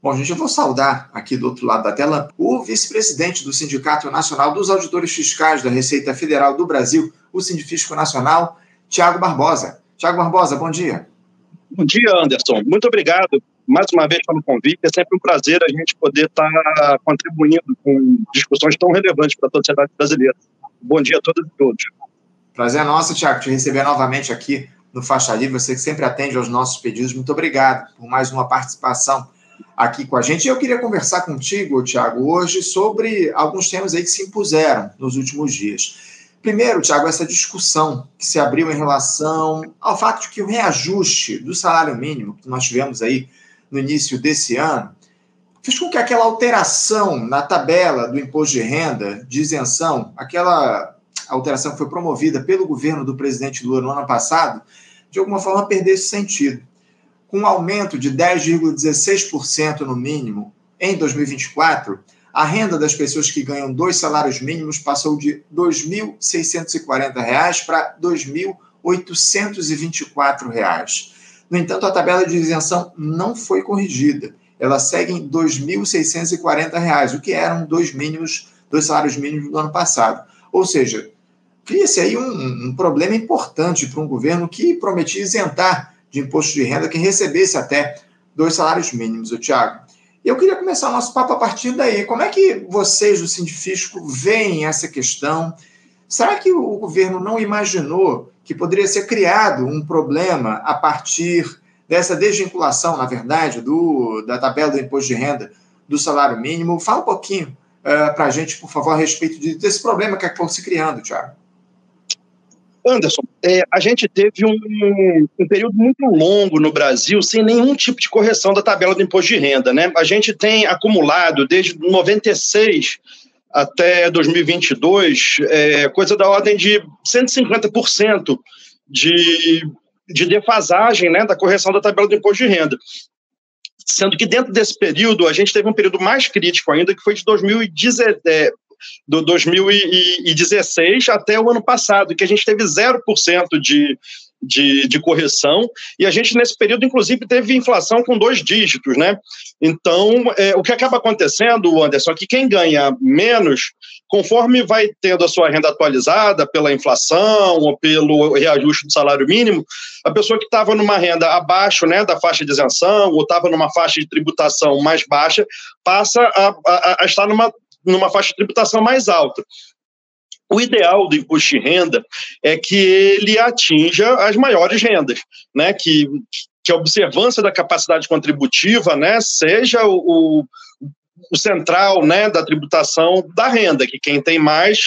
Bom, gente, eu vou saudar aqui do outro lado da tela o vice-presidente do Sindicato Nacional dos Auditores Fiscais da Receita Federal do Brasil, o Sindifisco Nacional, Tiago Barbosa. Tiago Barbosa, bom dia. Bom dia, Anderson. Muito obrigado mais uma vez pelo convite. É sempre um prazer a gente poder estar contribuindo com discussões tão relevantes para a sociedade brasileira. Bom dia a todas e todos. Prazer é nosso, Tiago, te receber novamente aqui no Faixa Livre. Você que sempre atende aos nossos pedidos. Muito obrigado por mais uma participação aqui com a gente. Eu queria conversar contigo, Tiago, hoje sobre alguns temas aí que se impuseram nos últimos dias. Primeiro, Tiago, essa discussão que se abriu em relação ao fato de que o reajuste do salário mínimo que nós tivemos aí no início desse ano fez com que aquela alteração na tabela do imposto de renda de isenção, aquela alteração que foi promovida pelo governo do presidente Lula no ano passado, de alguma forma perdesse sentido. Com um aumento de 10,16% no mínimo em 2024, a renda das pessoas que ganham dois salários mínimos passou de R$ 2.640 para R$ 2.824. No entanto, a tabela de isenção não foi corrigida. Ela segue em R$ 2.640, o que eram dois mínimos, dois salários mínimos do ano passado. Ou seja, cria-se aí um, um problema importante para um governo que prometia isentar de imposto de renda quem recebesse até dois salários mínimos, o Tiago. Eu queria começar o nosso papo a partir daí. Como é que vocês do Sindifisco veem essa questão? Será que o governo não imaginou que poderia ser criado um problema a partir dessa desvinculação, na verdade, do, da tabela do imposto de renda do salário mínimo? Fala um pouquinho uh, eh, para a gente, por favor, a respeito de, desse problema que acabou se criando, Tiago. Anderson, é, a gente teve um, um, período muito longo no Brasil sem nenhum tipo de correção da tabela do imposto de renda. Né? A gente tem acumulado desde 96 até 2022, é, coisa da ordem de 150% de, de defasagem né, da correção da tabela do imposto de renda. Sendo que dentro desse período, a gente teve um período mais crítico ainda, que foi de 2017, é, do 2016 até o ano passado, que a gente teve 0% de, de, de, correção, e a gente, nesse período, inclusive, teve inflação com dois dígitos, né? Então, é, o que acaba acontecendo, Anderson, é que quem ganha menos, conforme vai tendo a sua renda atualizada pela inflação ou pelo reajuste do salário mínimo, a pessoa que estava numa renda abaixo né, da faixa de isenção ou estava numa faixa de tributação mais baixa, passa a, a, a estar numa, numa faixa de tributação mais alta. O ideal do imposto de renda é que ele atinja as maiores rendas, né? que, que a observância da capacidade contributiva né, seja o, o central né, da tributação da renda, que quem tem mais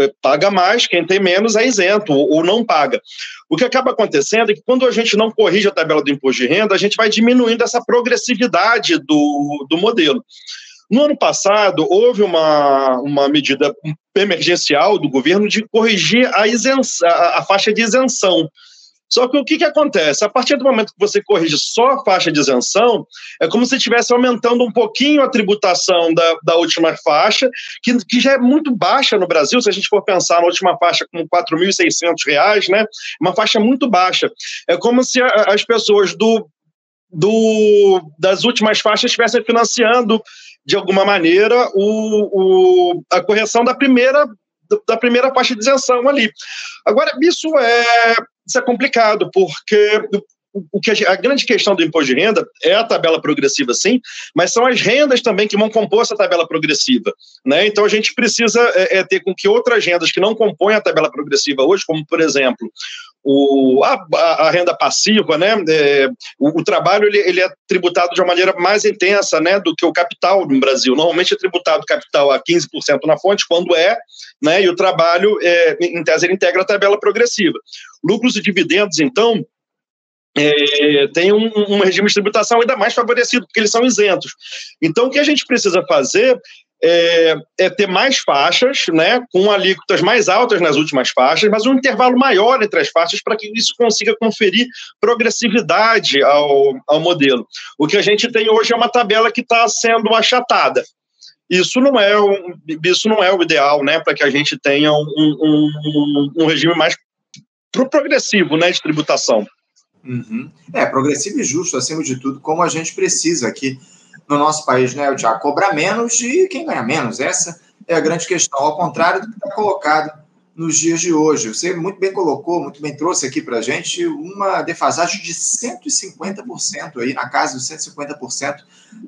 eh, paga mais, quem tem menos é isento ou não paga. O que acaba acontecendo é que quando a gente não corrige a tabela do imposto de renda, a gente vai diminuindo essa progressividade do, do modelo. No ano passado, houve uma, uma medida emergencial do governo de corrigir a, a, a faixa de isenção. Só que o que, que acontece? A partir do momento que você corrige só a faixa de isenção, é como se estivesse aumentando um pouquinho a tributação da, da última faixa, que, que já é muito baixa no Brasil, se a gente for pensar na última faixa com R$ 4.600, né? Uma faixa muito baixa. É como se a, as pessoas do, do, das últimas faixas estivessem financiando de alguma maneira, o, o, a correção da primeira, da primeira faixa de isenção ali. Agora, isso é, isso é complicado, porque o que a, a, grande questão do imposto de renda é a tabela progressiva, sim, mas são as rendas também que vão compor essa tabela progressiva. Né? Então a gente precisa é, é, ter com que outras rendas que não compõem a tabela progressiva hoje, como por exemplo o, a, a, renda passiva, né? É, o, o, trabalho ele, ele, é tributado de uma maneira mais intensa né, do que o capital no Brasil. Normalmente é tributado capital a 15% na fonte, quando é, né, e o trabalho, é, em tese, ele integra a tabela progressiva. Lucros e dividendos, então, é, tem um, um, regime de tributação ainda mais favorecido, porque eles são isentos. Então, o que a gente precisa fazer é, é, ter mais faixas, né, com alíquotas mais altas nas últimas faixas, mas um intervalo maior entre as faixas para que isso consiga conferir progressividade ao, ao modelo. O que a gente tem hoje é uma tabela que está sendo achatada. Isso não é um, isso não é o ideal, né, para que a gente tenha um, um, um regime mais progressivo, né, de tributação. Uhum. É, progressivo e justo, acima de tudo, como a gente precisa aqui no nosso país, né, Tiago? Cobrar menos de quem ganha menos. Essa é a grande questão, ao contrário do que está colocado nos dias de hoje. Você muito bem colocou, muito bem trouxe aqui para a gente uma defasagem de 150% aí, na casa dos 150%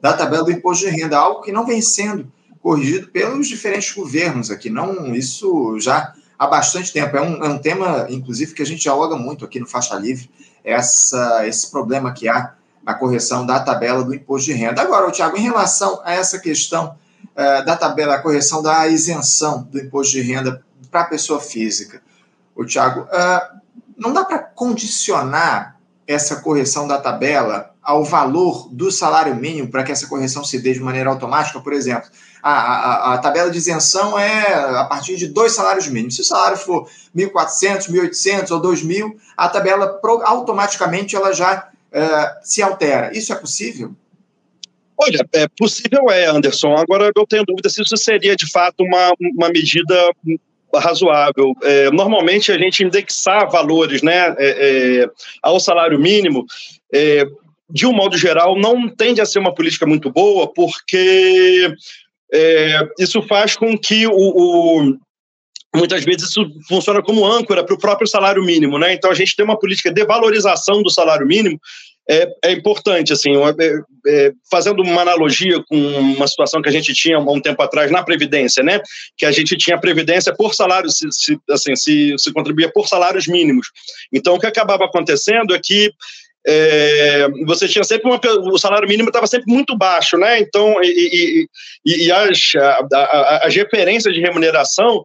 da tabela do imposto de renda, algo que não vem sendo corrigido pelos diferentes governos aqui. Não, isso já há bastante tempo. É um, é um tema, inclusive, que a gente dialoga muito aqui no Faixa Livre, essa, esse problema que há na correção da tabela do imposto de renda. Agora, Tiago, em relação a essa questão uh, da tabela, a correção da isenção do imposto de renda para a pessoa física. O Tiago, uh, não dá para condicionar essa correção da tabela ao valor do salário mínimo para que essa correção se dê de maneira automática? Por exemplo, a, a, a tabela de isenção é a partir de dois salários mínimos. Se o salário for 1.400, 1.800 ou 2.000, a tabela automaticamente ela já uh, se altera. Isso é possível? Olha, é possível é, Anderson. Agora eu tenho dúvida se isso seria de fato uma, uma medida razoável. É, normalmente a gente indexar valores né, é, é, ao salário mínimo, é, de um modo geral, não tende a ser uma política muito boa, porque é, isso faz com que o, o muitas vezes isso funciona como âncora para o próprio salário mínimo, né? Então a gente tem uma política de valorização do salário mínimo é, é importante, assim, é, é, fazendo uma analogia com uma situação que a gente tinha há um tempo atrás na Previdência, né, que a gente tinha Previdência por salário, se, se, assim, se, se contribuía por salários mínimos. Então, o que acabava acontecendo é que é, você tinha sempre uma, o salário mínimo estava sempre muito baixo, né? Então, e, e, e as, a, as referências de remuneração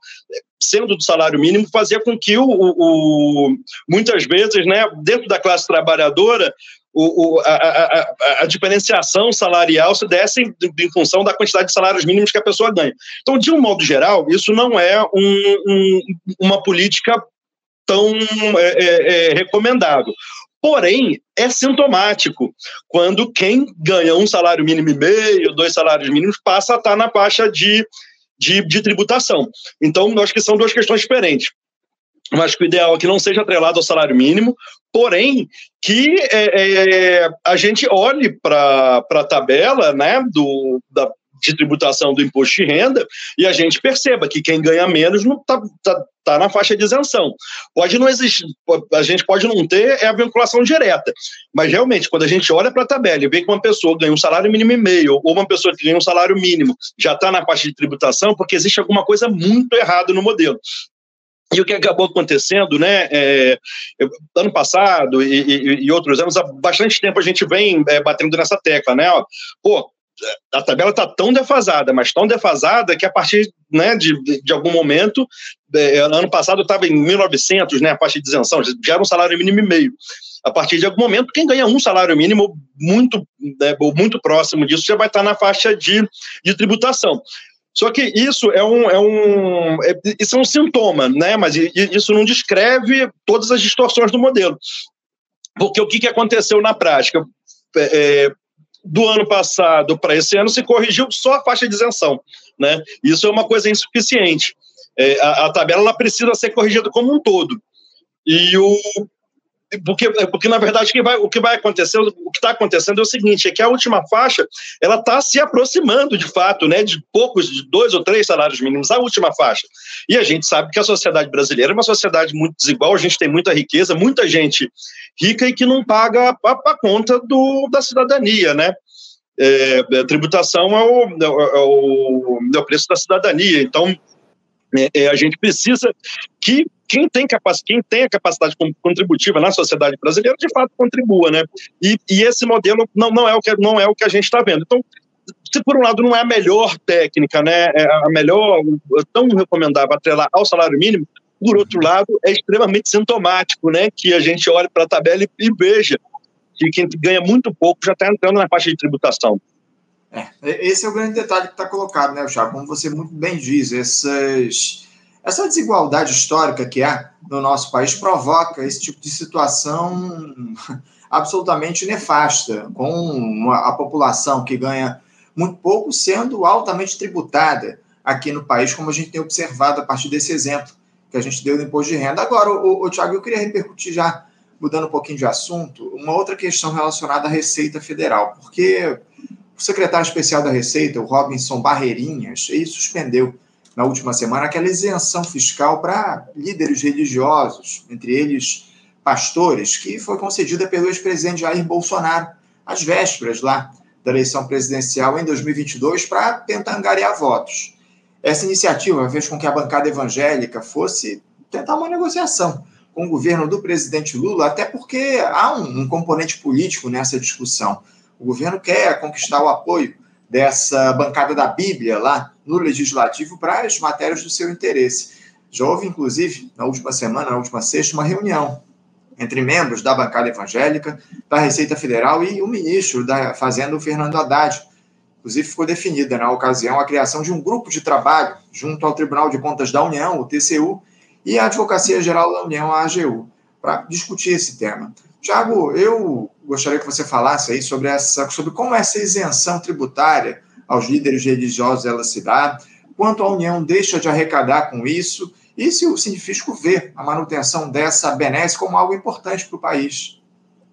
sendo do salário mínimo fazia com que o, o, o muitas vezes, né, dentro da classe trabalhadora, o, o, a, a, a, diferenciação salarial se desse em, em, função da quantidade de salários mínimos que a pessoa ganha. Então, de um modo geral, isso não é um, um, uma política tão é, é, é, recomendável. Porém, é sintomático quando quem ganha um salário mínimo e meio, dois salários mínimos, passa a estar na faixa de, de, de tributação. Então, acho que são duas questões diferentes. Eu acho que o ideal é que não seja atrelado ao salário mínimo, porém que é, é, a gente olhe para a tabela né, do, da, de tributação do imposto de renda e a gente perceba que quem ganha menos não está tá, tá na faixa de isenção. Pode não existir, a gente pode não ter é a vinculação direta, mas realmente quando a gente olha para a tabela e vê que uma pessoa ganha um salário mínimo e meio ou uma pessoa que ganha um salário mínimo já está na faixa de tributação, porque existe alguma coisa muito errada no modelo. E o que acabou acontecendo, né? É, ano passado e, e, e, outros anos, há bastante tempo a gente vem é, batendo nessa tecla, né? Pô, a tabela está tão defasada, mas tão defasada que a partir né, de, de algum momento, é, ano passado estava em 1.900, né, a partir de isenção, já era um salário mínimo e meio. A partir de algum momento, quem ganha um salário mínimo muito, né, muito próximo disso já vai estar na faixa de, de tributação. Só que isso é um, é um, é, isso é um sintoma, né? Mas isso não descreve todas as distorções do modelo. Porque o que, que aconteceu na prática? É, é do ano passado para esse ano se corrigiu só a faixa de isenção. Né? Isso é uma coisa insuficiente. É, a, a, tabela ela precisa ser corrigida como um todo. E o, porque, porque na verdade, o que vai, o que vai acontecer, o que está acontecendo é o seguinte: é que a última faixa ela está se aproximando de fato, né, de poucos, de dois ou três salários mínimos, a última faixa. E a gente sabe que a sociedade brasileira é uma sociedade muito desigual, a gente tem muita riqueza, muita gente rica e que não paga a, a conta do, da cidadania, né? É, a tributação é o, é, o, é o preço da cidadania. Então, é, é, a gente precisa que quem tem, capac, quem tem a capacidade contributiva na sociedade brasileira, de fato, contribua, né? E, e esse modelo não, não, é o que, não é o que a gente está vendo. Então, se por um lado não é a melhor técnica, né, é a melhor, tão recomendável atrelar ao salário mínimo, por outro lado, é extremamente sintomático, né, que a gente olhe para a tabela e, e veja que quem ganha muito pouco já está entrando na faixa de tributação. É, esse é o grande detalhe que está colocado, né, Thiago? Como você muito bem diz, essas, essa desigualdade histórica que há no nosso país provoca esse tipo de situação absolutamente nefasta, com uma, a população que ganha muito pouco sendo altamente tributada aqui no país, como a gente tem observado a partir desse exemplo que a gente deu do imposto de renda. Agora, o, o Tiago, eu queria repercutir já, mudando um pouquinho de assunto, uma outra questão relacionada à Receita Federal, porque o secretário especial da Receita, o Robinson Barreirinhas, ele suspendeu na última semana aquela isenção fiscal para líderes religiosos, entre eles pastores, que foi concedida pelo ex-presidente Jair Bolsonaro às vésperas lá da eleição presidencial em 2022 para tentar angariar votos. Essa iniciativa fez com que a bancada evangélica fosse tentar uma negociação com o governo do presidente Lula, até porque há um, um componente político nessa discussão. O governo quer conquistar o apoio dessa bancada da Bíblia lá no Legislativo para as matérias do seu interesse. Já houve, inclusive, na última semana, na última sexta, uma reunião entre membros da bancada evangélica, da Receita Federal e o ministro da Fazenda, o Fernando Haddad. Inclusive, ficou definida na ocasião a criação de um grupo de trabalho junto ao Tribunal de Contas da União, o TCU, e a Advocacia Geral da União, a AGU, para discutir esse tema. Tiago, eu gostaria que você falasse aí sobre, essa, sobre como essa isenção tributária aos líderes religiosos ela se dá, quanto a União deixa de arrecadar com isso e se o Sinfisco vê a manutenção dessa benesse como algo importante para o país.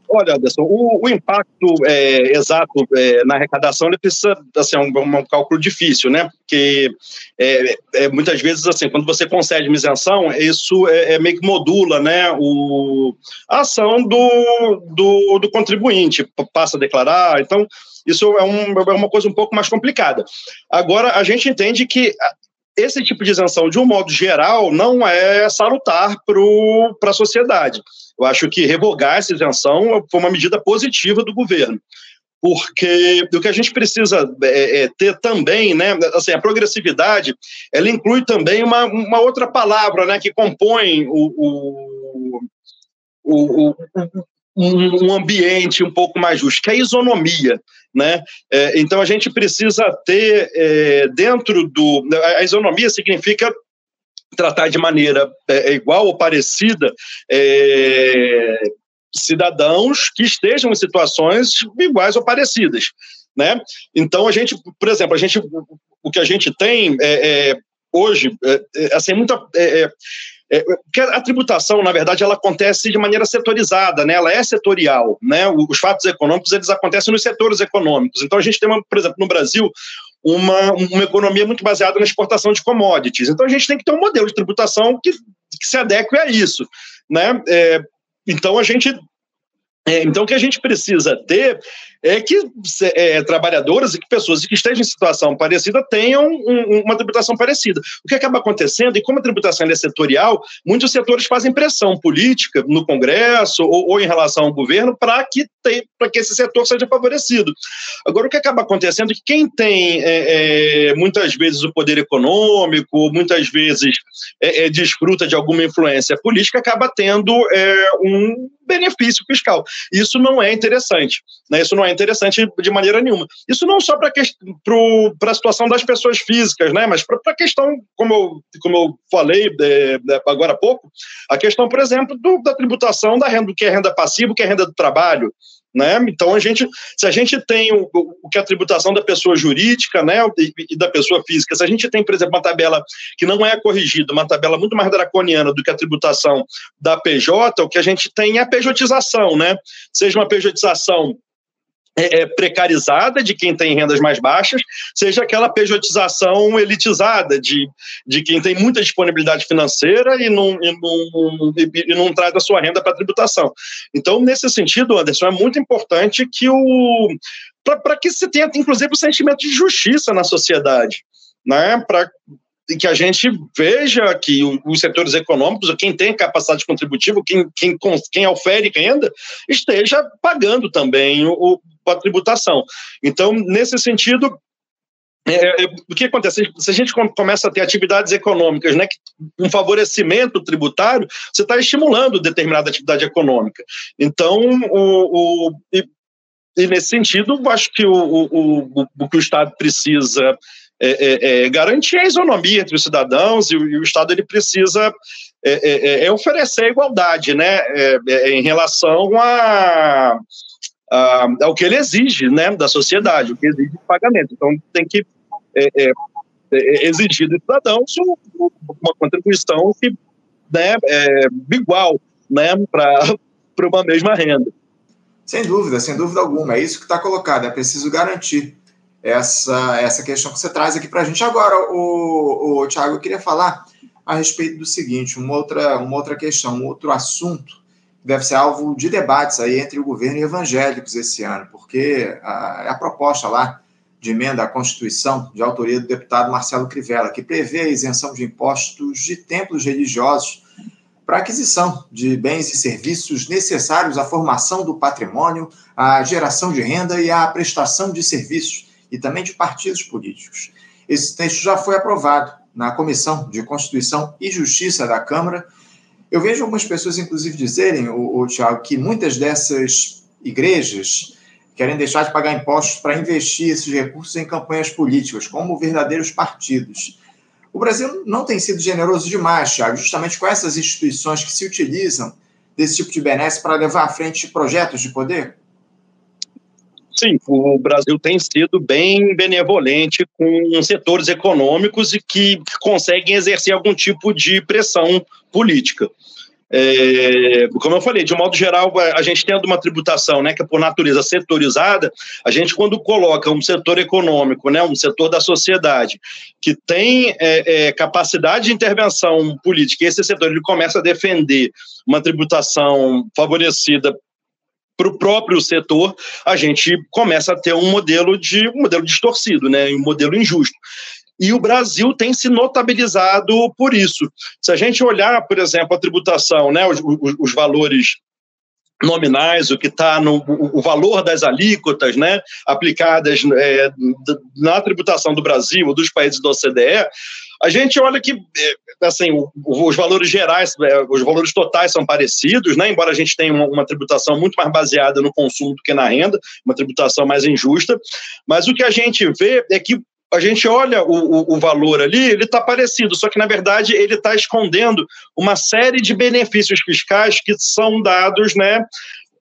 Olha, Anderson, o, o impacto é, exato é, na arrecadação ele precisa assim, um, um cálculo difícil, né? Porque é, é, muitas vezes assim, quando você concede uma isenção, isso é, é, meio que modula, né, o, a ação do, do, do contribuinte, passa a declarar. Então, isso é, um, é uma coisa um pouco mais complicada. Agora, a gente entende que esse tipo de isenção, de um modo geral, não é salutar para a sociedade. Eu acho que revogar essa isenção foi uma medida positiva do governo porque o que a gente precisa é, é, ter também, né, assim, a progressividade, ela inclui também uma, uma outra palavra, né, que compõe o, o, o, o um, ambiente um pouco mais justo, que é a isonomia. Né? É, então, a gente precisa ter é, dentro do. A isonomia significa tratar de maneira é, igual ou parecida é, cidadãos que estejam em situações iguais ou parecidas. Né? Então, a gente, por exemplo, a gente, o que a gente tem é, é hoje, é, assim, muita. É, porque a tributação, na verdade, ela acontece de maneira setorizada, né? ela é setorial. Né? Os fatos econômicos eles acontecem nos setores econômicos. Então, a gente tem, uma, por exemplo, no Brasil, uma, uma economia muito baseada na exportação de commodities. Então, a gente tem que ter um modelo de tributação que, que se adeque a isso. Né? É, então, a gente é, então, o que a gente precisa ter é que é, trabalhadoras e que pessoas que estejam em situação parecida tenham um, uma tributação parecida. O que acaba acontecendo, e como a tributação é setorial, muitos setores fazem pressão política no Congresso ou, ou em relação ao governo para que, que esse setor seja favorecido. Agora, o que acaba acontecendo é que quem tem é, é, muitas vezes o poder econômico, muitas vezes é, é, desfruta de alguma influência política, acaba tendo é, um benefício fiscal. Isso não é interessante. Né? Isso não é interessante de maneira nenhuma. Isso não só para a situação das pessoas físicas, né? mas para a questão, como eu, como eu falei é, agora há pouco, a questão, por exemplo, do, da tributação da renda, do que é renda passiva, o que é renda do trabalho. Né? Então, a gente, se a gente tem o, o que é a tributação da pessoa jurídica né, e, e, da pessoa física, se a gente tem, por exemplo, uma tabela que não é corrigida, uma tabela muito mais draconiana do que a tributação da PJ, o que a gente tem é a pejotização, né? seja uma pejotização é, é, precarizada de quem tem rendas mais baixas, seja aquela pejotização elitizada de, de quem tem muita disponibilidade financeira e não, e não, e, e não traz a sua renda para tributação. Então, nesse sentido, Anderson, é muito importante que o. para que se tenha, inclusive, o sentimento de justiça na sociedade. Né, para que a gente veja que os setores econômicos, quem tem capacidade contributiva, quem, quem, quem ofere renda, esteja pagando também o, a tributação. Então, nesse sentido, é, é, o que acontece? Se a gente começa a ter atividades econômicas, né, um favorecimento tributário, você está estimulando determinada atividade econômica. Então, o, o e, e, nesse sentido, acho que o, o, o, que o Estado precisa é, é, é, garantir a isonomia entre os cidadãos e o, e Estado ele precisa é, oferecer igualdade né, em relação a uh, ao que ele exige né, da sociedade, o que exige de pagamento. Então, tem que é, é, é exigir dos cidadãos uma contribuição que, né, é igual né, para uma mesma renda. Sem dúvida, sem dúvida alguma. É isso que está colocado. É preciso garantir essa, essa questão que você traz aqui para a gente. Agora, o, o Tiago, eu queria falar a respeito do seguinte, uma outra, uma outra questão, um outro assunto deve ser alvo de debates aí entre o governo e evangélicos esse ano, porque a, a proposta lá de emenda à Constituição, de autoria do deputado Marcelo Crivella, que prevê a isenção de impostos de templos religiosos para aquisição de bens e serviços necessários à formação do patrimônio, à geração de renda e à prestação de serviços, e também de partidos políticos. Esse texto já foi aprovado na Comissão de Constituição e Justiça da Câmara. Eu vejo algumas pessoas, inclusive, dizerem, o, o Tiago, que muitas dessas igrejas querem deixar de pagar impostos para investir esses recursos em campanhas políticas, como verdadeiros partidos. O Brasil não tem sido generoso demais, Thiago, justamente com essas instituições que se utilizam desse tipo de benesse para levar à frente projetos de poder? Sim, o Brasil tem sido bem benevolente com setores econômicos e que conseguem exercer algum tipo de pressão política. É, como eu falei, de modo geral, a gente tendo uma tributação né, que é por natureza setorizada, a gente, quando coloca um setor econômico, né, um setor da sociedade, que tem é, é, capacidade de intervenção política, e esse setor ele começa a defender uma tributação favorecida para o próprio setor, a gente começa a ter um modelo de um modelo distorcido, né, um modelo injusto. E o Brasil tem se notabilizado por isso. Se a gente olhar, por exemplo, a tributação, né, os, os, os valores nominais, o que está no o, valor das alíquotas né, aplicadas é, na tributação do Brasil dos países da OCDE, a gente olha que é, assim, os valores gerais, é, os valores totais são parecidos, né? embora a gente tenha uma, tributação muito mais baseada no consumo do que na renda, uma tributação mais injusta, mas o que a gente vê é que a gente olha o, o, o valor ali, ele está parecido, só que na verdade ele está escondendo uma série de benefícios fiscais que são dados, né,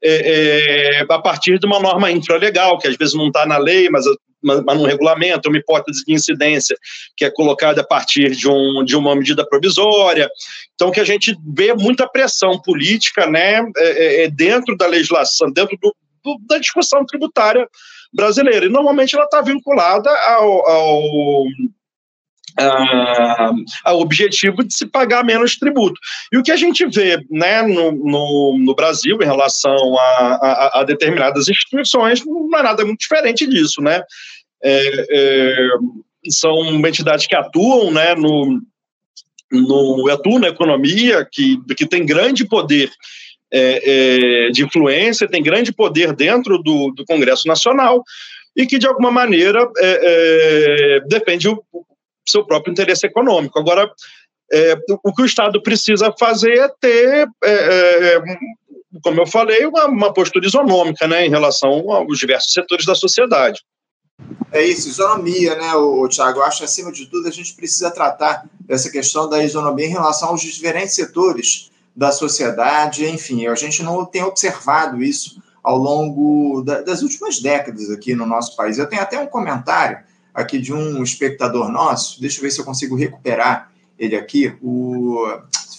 é, é, a partir de uma norma infralegal, que às vezes não está na lei, mas, mas, num regulamento, uma hipótese de incidência que é colocada a partir de, um, de uma medida provisória. Então, que a gente vê muita pressão política né, é, é, é dentro da legislação, dentro do, do, da discussão tributária brasileira. E normalmente ela está vinculada ao, ao ao objetivo de se pagar menos tributo. E o que a gente vê né, no, no, no Brasil em relação a, a, a, determinadas instituições não é nada muito diferente disso. Né? É, é, são entidades que atuam né, no, no, atuam na economia, que, que tem grande poder é, é, de influência, tem grande poder dentro do, do Congresso Nacional e que, de alguma maneira, é, é o, o, seu próprio interesse econômico. Agora, é, o que o Estado precisa fazer é ter, é, como eu falei, uma, uma postura isonômica né, em relação aos diversos setores da sociedade. É isso, isonomia, né, o, Tiago? Eu acho que, acima de tudo, a gente precisa tratar dessa questão da isonomia em relação aos diferentes setores da sociedade, enfim, a gente não tem observado isso ao longo da, das últimas décadas aqui no nosso país. Eu tenho até um comentário aqui de um espectador nosso, deixa eu ver se eu consigo recuperar ele aqui, o,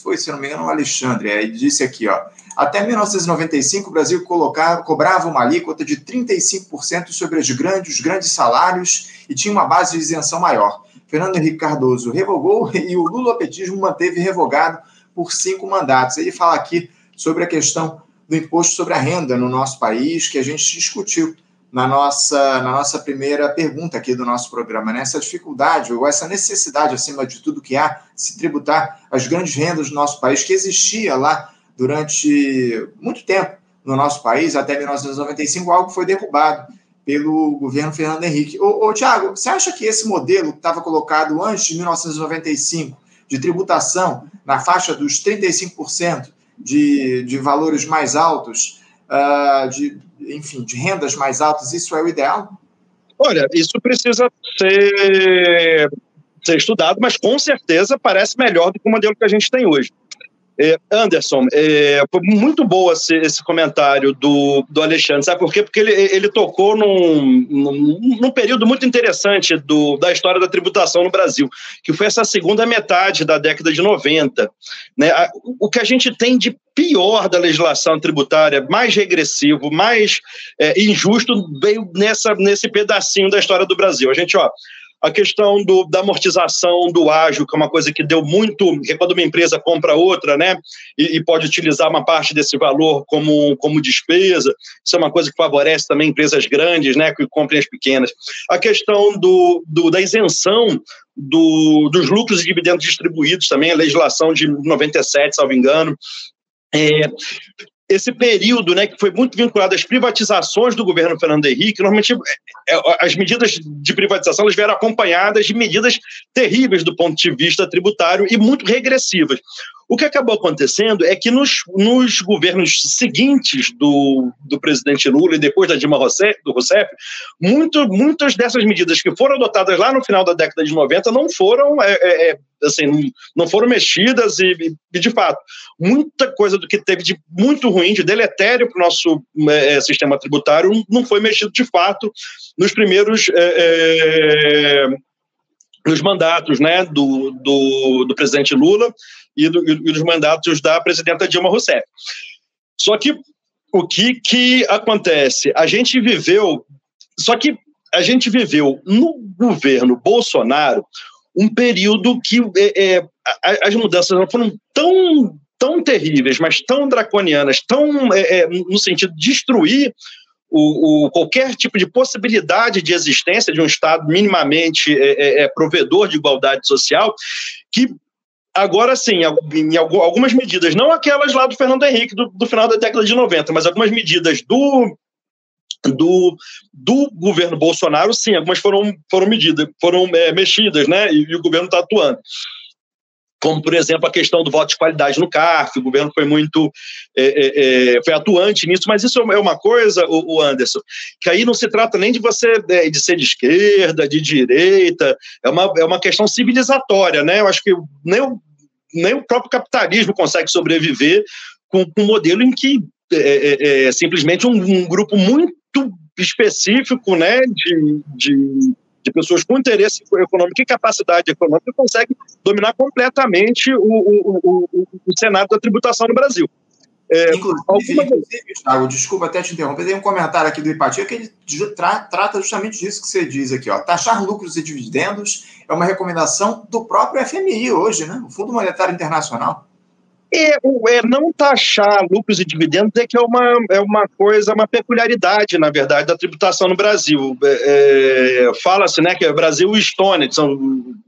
foi, se não me engano, o Alexandre, ele disse aqui, ó, até 1995 o Brasil colocava, cobrava uma alíquota de 35% sobre os grandes, os grandes salários e tinha uma base de isenção maior. Fernando Henrique Cardoso revogou e o lulopetismo manteve revogado por cinco mandatos. Ele fala aqui sobre a questão do imposto sobre a renda no nosso país, que a gente discutiu na nossa, na nossa primeira pergunta aqui do nosso programa, né? essa dificuldade ou essa necessidade, acima de tudo, que há se tributar as grandes rendas do nosso país, que existia lá durante muito tempo no nosso país, até 1995, algo foi derrubado pelo governo Fernando Henrique. Ô, ô Tiago, você acha que esse modelo que estava colocado antes de 1995 de tributação na faixa dos 35% de, de valores mais altos, uh, de, enfim, de rendas mais altas, isso é o ideal? Olha, isso precisa ser, ser estudado, mas com certeza parece melhor do que o modelo que a gente tem hoje. É, Anderson, é, foi muito bom esse, esse, comentário do, do Alexandre, sabe por quê? Porque ele, ele tocou num, num, num, período muito interessante do, da história da tributação no Brasil, que foi essa segunda metade da década de 90. Né? O que a gente tem de pior da legislação tributária, mais regressivo, mais é, injusto, veio nessa, nesse pedacinho da história do Brasil. A gente, ó, a questão do, da amortização do ágio, que é uma coisa que deu muito, que é quando uma empresa compra outra, né, e, e, pode utilizar uma parte desse valor como, como despesa, isso é uma coisa que favorece também empresas grandes, né, que comprem as pequenas. A questão do, do da isenção do, dos lucros e dividendos distribuídos também, a legislação de 97, salvo engano, é, esse período, né, que foi muito vinculado às privatizações do governo Fernando Henrique, normalmente é, é, as medidas de privatização elas vieram acompanhadas de medidas terríveis do ponto de vista tributário e muito regressivas. O que acabou acontecendo é que nos, nos governos seguintes do, do presidente Lula e depois da Dilma Rousseff, do Rousseff, muito, muitas dessas medidas que foram adotadas lá no final da década de 90 não foram, é, é, é, assim, não foram mexidas e, e, de fato, muita coisa do que teve de muito ruim, de deletério para o nosso é, é, sistema tributário não foi mexido de fato nos primeiros é, nos mandatos né, do, do, do presidente Lula e, do, e dos mandatos da presidenta Dilma Rousseff. Só que o que, que acontece? A gente viveu. Só que a gente viveu no governo Bolsonaro um período que é, é, as mudanças foram tão, tão terríveis, mas tão draconianas, tão é, é no sentido de destruir o, o, qualquer tipo de possibilidade de existência de um Estado minimamente é, é provedor de igualdade social, que agora sim, em algumas medidas, não aquelas lá do Fernando Henrique do, do final da década de 90, mas algumas medidas do do, do governo Bolsonaro, sim, algumas foram, foram medidas, foram é, mexidas, né? E, e, o governo está atuando como, por exemplo, a questão do voto de qualidade no CARF, o governo foi muito é, é, é, foi atuante nisso, mas isso é uma coisa, o, Anderson, que aí não se trata nem de você é, de ser de esquerda, de direita, é uma, é uma questão civilizatória, né? Eu acho que nem o, nem o próprio capitalismo consegue sobreviver com, com um modelo em que é, é, é simplesmente um, um, grupo muito específico né, de, de de pessoas com interesse econômico e capacidade econômica consegue dominar completamente o, o, o, o cenário da tributação no Brasil. É, inclusive, alguma... inclusive Thiago, desculpa até te interromper, tem um comentário aqui do Ipatia que ele tra trata justamente disso que você diz aqui. Ó. Taxar lucros e dividendos é uma recomendação do próprio FMI hoje, né? o Fundo Monetário Internacional. É, é, não taxar lucros e dividendos é que é uma, é uma coisa, uma peculiaridade, na verdade, da tributação no Brasil. É, é Fala-se né, que é Brasil e Estônia, que são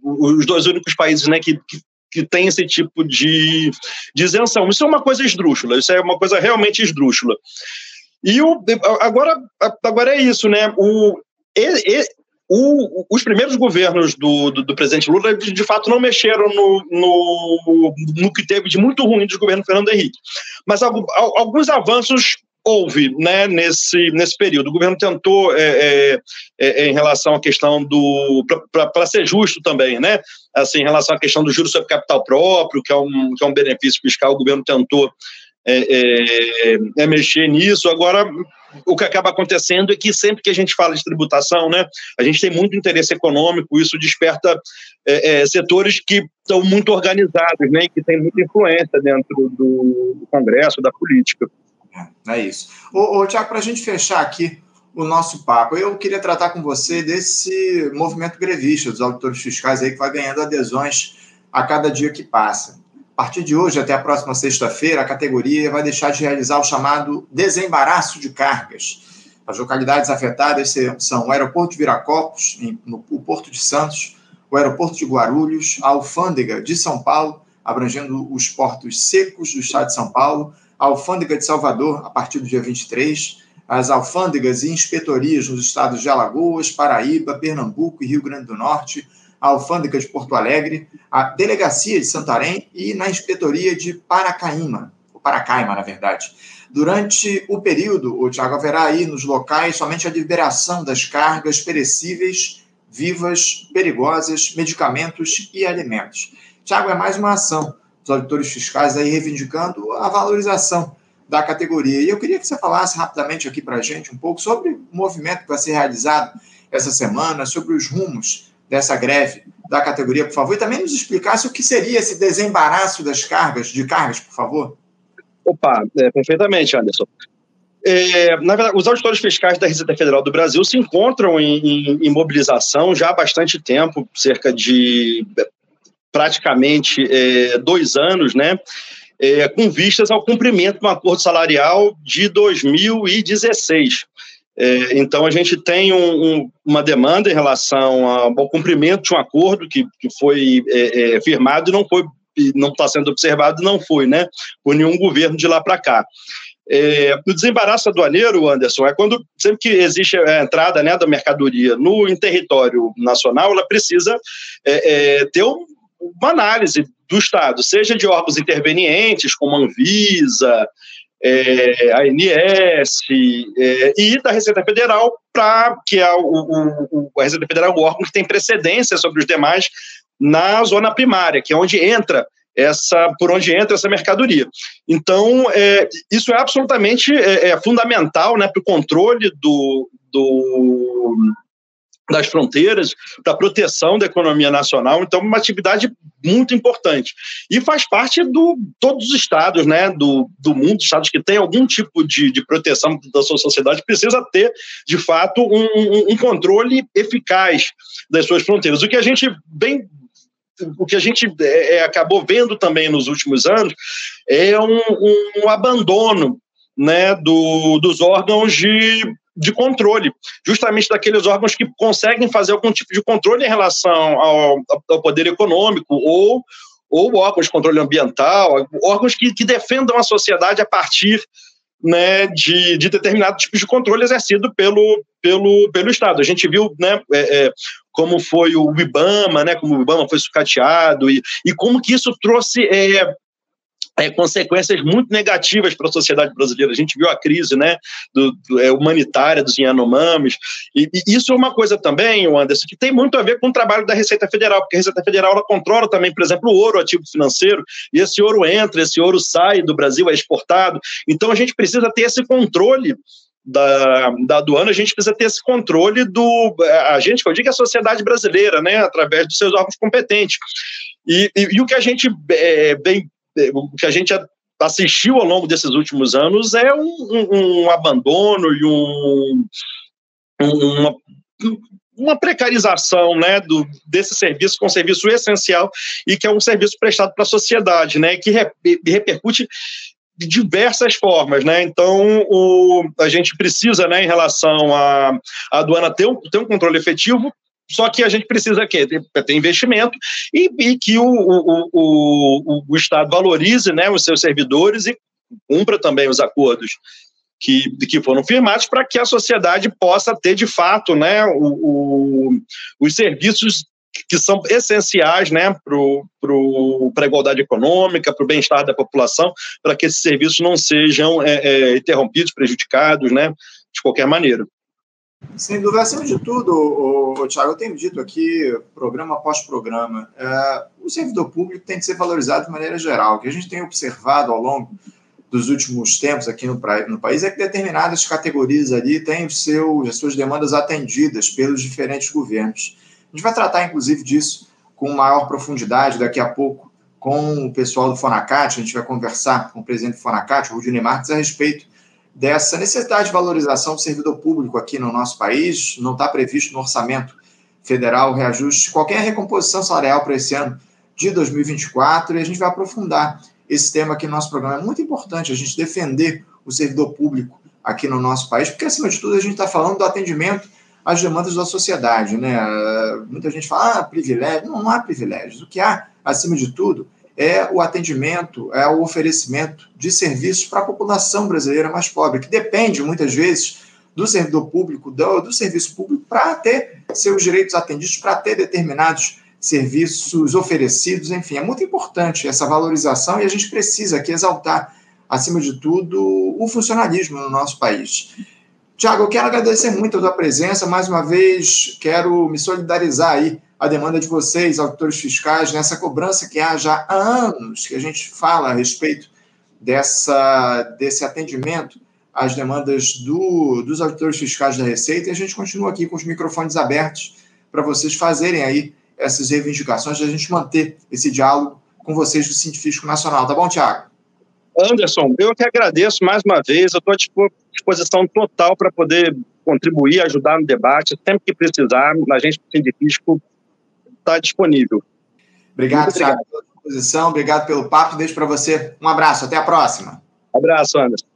os dois únicos países né, que, que, que têm esse tipo de, de isenção. Isso é uma coisa esdrúxula, isso é uma coisa realmente esdrúxula. E o, agora, agora é isso, né? O, o, os primeiros governos do, do, do, presidente Lula, de, fato, não mexeram no, no, no, que teve de muito ruim do governo Fernando Henrique. Mas alguns avanços houve né, nesse, nesse período. O governo tentou, é, é, é, em relação à questão do. para ser justo também, né? Assim, em relação à questão do juros sobre capital próprio, que é um, que é um benefício fiscal, o governo tentou é, é, é, mexer nisso. Agora, o que acaba acontecendo é que sempre que a gente fala de tributação, né, a gente tem muito interesse econômico, isso desperta é, é setores que estão muito organizados, né, que têm muita influência dentro do, do Congresso, da política. É, é isso. Ô, ô Tiago, para a gente fechar aqui o nosso papo, eu queria tratar com você desse movimento grevista dos auditores fiscais aí que vai ganhando adesões a cada dia que passa. A partir de hoje, até a próxima sexta-feira, a categoria vai deixar de realizar o chamado desembaraço de cargas. As localidades afetadas são o aeroporto de Viracopos, o Porto de Santos, o aeroporto de Guarulhos, a alfândega de São Paulo, abrangendo os portos secos do estado de São Paulo, a alfândega de Salvador, a partir do dia 23, as alfândegas e inspetorias nos estados de Alagoas, Paraíba, Pernambuco e Rio Grande do Norte, a Alfândega de Porto Alegre, a Delegacia de Santarém e na Inspetoria de Paracaíma, ou Paracaima, na verdade. Durante o período, o Tiago haverá aí nos locais somente a liberação das cargas perecíveis, vivas, perigosas, medicamentos e alimentos. Tiago, é mais uma ação os auditores fiscais aí reivindicando a valorização da categoria. E eu queria que você falasse rapidamente aqui para a gente um pouco sobre o movimento que vai ser realizado essa semana, sobre os rumos dessa greve da categoria, por favor, e também nos explicasse o que seria esse desembaraço das cargas, de cargas, por favor. Opa, é, perfeitamente, Anderson. É, na verdade, os auditores fiscais da Receita Federal do Brasil se encontram em, em, em mobilização já há bastante tempo, cerca de praticamente é, dois anos, né? É, com vistas ao cumprimento do acordo salarial de 2016. É, então, a gente tem um, um, uma demanda em relação ao cumprimento de um acordo que, que foi é, é, firmado e não foi não está sendo observado, não foi, né, por nenhum governo de lá para cá. É, o desembaraço aduaneiro, Anderson, é quando sempre que existe a entrada né, da mercadoria no em território nacional, ela precisa é, é, ter um, uma análise do Estado, seja de órgãos intervenientes, como a Anvisa, é, a ANS é, e da Receita Federal, para que a, o, o, a Receita Federal é o órgão que tem precedência sobre os demais na zona primária, que é onde entra essa por onde entra essa mercadoria. Então, é, isso é absolutamente é, é fundamental né, para o controle do, do, das fronteiras, para a proteção da economia nacional. Então, uma atividade muito importante. E faz parte do todos os estados né, do, do mundo, estados que têm algum tipo de, de proteção da sua sociedade, precisa ter, de fato, um, um controle eficaz das suas fronteiras. O que a gente bem o que a gente é, é, acabou vendo também nos últimos anos é um, um abandono né, do, dos órgãos de, de controle, justamente daqueles órgãos que conseguem fazer algum tipo de controle em relação ao, ao poder econômico ou, ou órgãos de controle ambiental, órgãos que, que defendam a sociedade a partir né, de, de determinado tipo de controle exercido pelo, pelo, pelo Estado. A gente viu né, é, é, como foi o IBAMA, né, como o IBAMA foi sucateado e, e como que isso trouxe é, é, consequências muito negativas para a sociedade brasileira. A gente viu a crise né, do, do é, humanitária dos Yanomamis, e, e, isso é uma coisa também, Anderson, que tem muito a ver com o trabalho da Receita Federal, porque a Receita Federal ela controla também, por exemplo, o ouro, o ativo financeiro, e esse ouro entra, esse ouro sai do Brasil, é exportado. Então a gente precisa ter esse controle da, da aduana, a gente precisa ter esse controle do. A gente, que eu digo, é a sociedade brasileira, né, através dos seus órgãos competentes. E, e, e o que a gente é, bem o que a gente assistiu ao longo desses últimos anos é um, um, um abandono e um, uma, uma precarização né, do, desse serviço, que é um serviço essencial e que é um serviço prestado para a sociedade, né, que re, repercute de diversas formas, né? Então, o, a gente precisa, né, em relação à, aduana ter um, ter um controle efetivo, só que a gente precisa quê? ter, investimento e, e que o, o, o, o, Estado valorize né, os seus servidores e cumpra também os acordos que, que foram firmados para que a sociedade possa ter, de fato, né, o, os serviços que são essenciais né, para a igualdade econômica, para o bem-estar da população, para que esses serviços não sejam é, é, interrompidos, prejudicados né, de qualquer maneira. Sem dúvida, acima de tudo, o, o Tiago, eu tenho dito aqui, programa após programa, é, o servidor público tem que ser valorizado de maneira geral. O que a gente tem observado ao longo dos últimos tempos aqui no, no país é que determinadas categorias ali têm as suas demandas atendidas pelos diferentes governos. A gente vai tratar, inclusive, disso com maior profundidade daqui a pouco com o pessoal do Fonacat. A gente vai conversar com o presidente do Fonacat, o Rudinei Marques, a respeito dessa necessidade de valorização do servidor público aqui no nosso país. Não está previsto no orçamento federal reajuste, qualquer recomposição salarial para esse ano de 2024, e a gente vai aprofundar esse tema aqui no nosso programa. É muito importante a gente defender o servidor público aqui no nosso país, porque, acima de tudo, a gente está falando do atendimento às demandas da sociedade. Né? Muita gente fala, ah, privilégio. Não, não há privilégios. O que há, acima de tudo, é o atendimento, é o oferecimento de serviços para a população brasileira mais pobre, que depende muitas vezes do servidor público, do, do serviço público, para ter seus direitos atendidos, para ter determinados serviços oferecidos, enfim, é muito importante essa valorização e a gente precisa aqui exaltar, acima de tudo, o funcionalismo no nosso país. Tiago, eu quero agradecer muito a tua presença. Mais uma vez, quero me solidarizar aí a demanda de vocês, auditores fiscais, nessa cobrança que há já há anos que a gente fala a respeito dessa, desse atendimento às demandas do, dos auditores fiscais da Receita. E a gente continua aqui com os microfones abertos para vocês fazerem aí essas reivindicações, a gente manter esse diálogo com vocês do Científico Nacional. Tá bom, Tiago? Anderson, eu que agradeço mais uma vez, eu estou à disposição total para poder contribuir, ajudar no debate, sempre que precisar, a gente do Científico está disponível. Obrigado, Tiago, pela disposição, obrigado pelo papo, deixo para você um abraço, até a próxima. abraço, Anderson.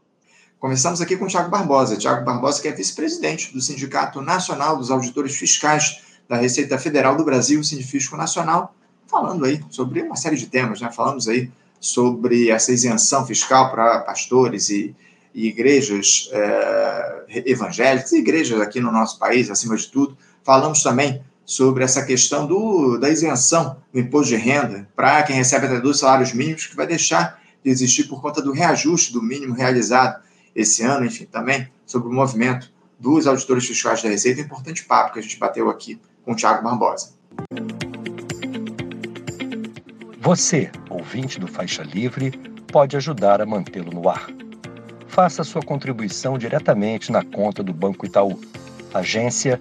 Começamos aqui com o Tiago Barbosa. Tiago Barbosa, que é vice-presidente do Sindicato Nacional dos Auditores Fiscais da Receita Federal do Brasil, Sindifisco Nacional, falando aí sobre uma série de temas, né? Falamos aí sobre essa isenção fiscal para pastores e, e igrejas é, evangélicas, igrejas aqui no nosso país, acima de tudo. Falamos também sobre essa questão do, da isenção do imposto de renda para quem recebe até dois salários mínimos, que vai deixar de existir por conta do reajuste do mínimo realizado esse ano, enfim, também sobre o movimento dos auditores fiscais da Receita, importante papo que a gente bateu aqui com o Tiago Barbosa. Você, ouvinte do Faixa Livre, pode ajudar a mantê-lo no ar. Faça sua contribuição diretamente na conta do Banco Itaú, agência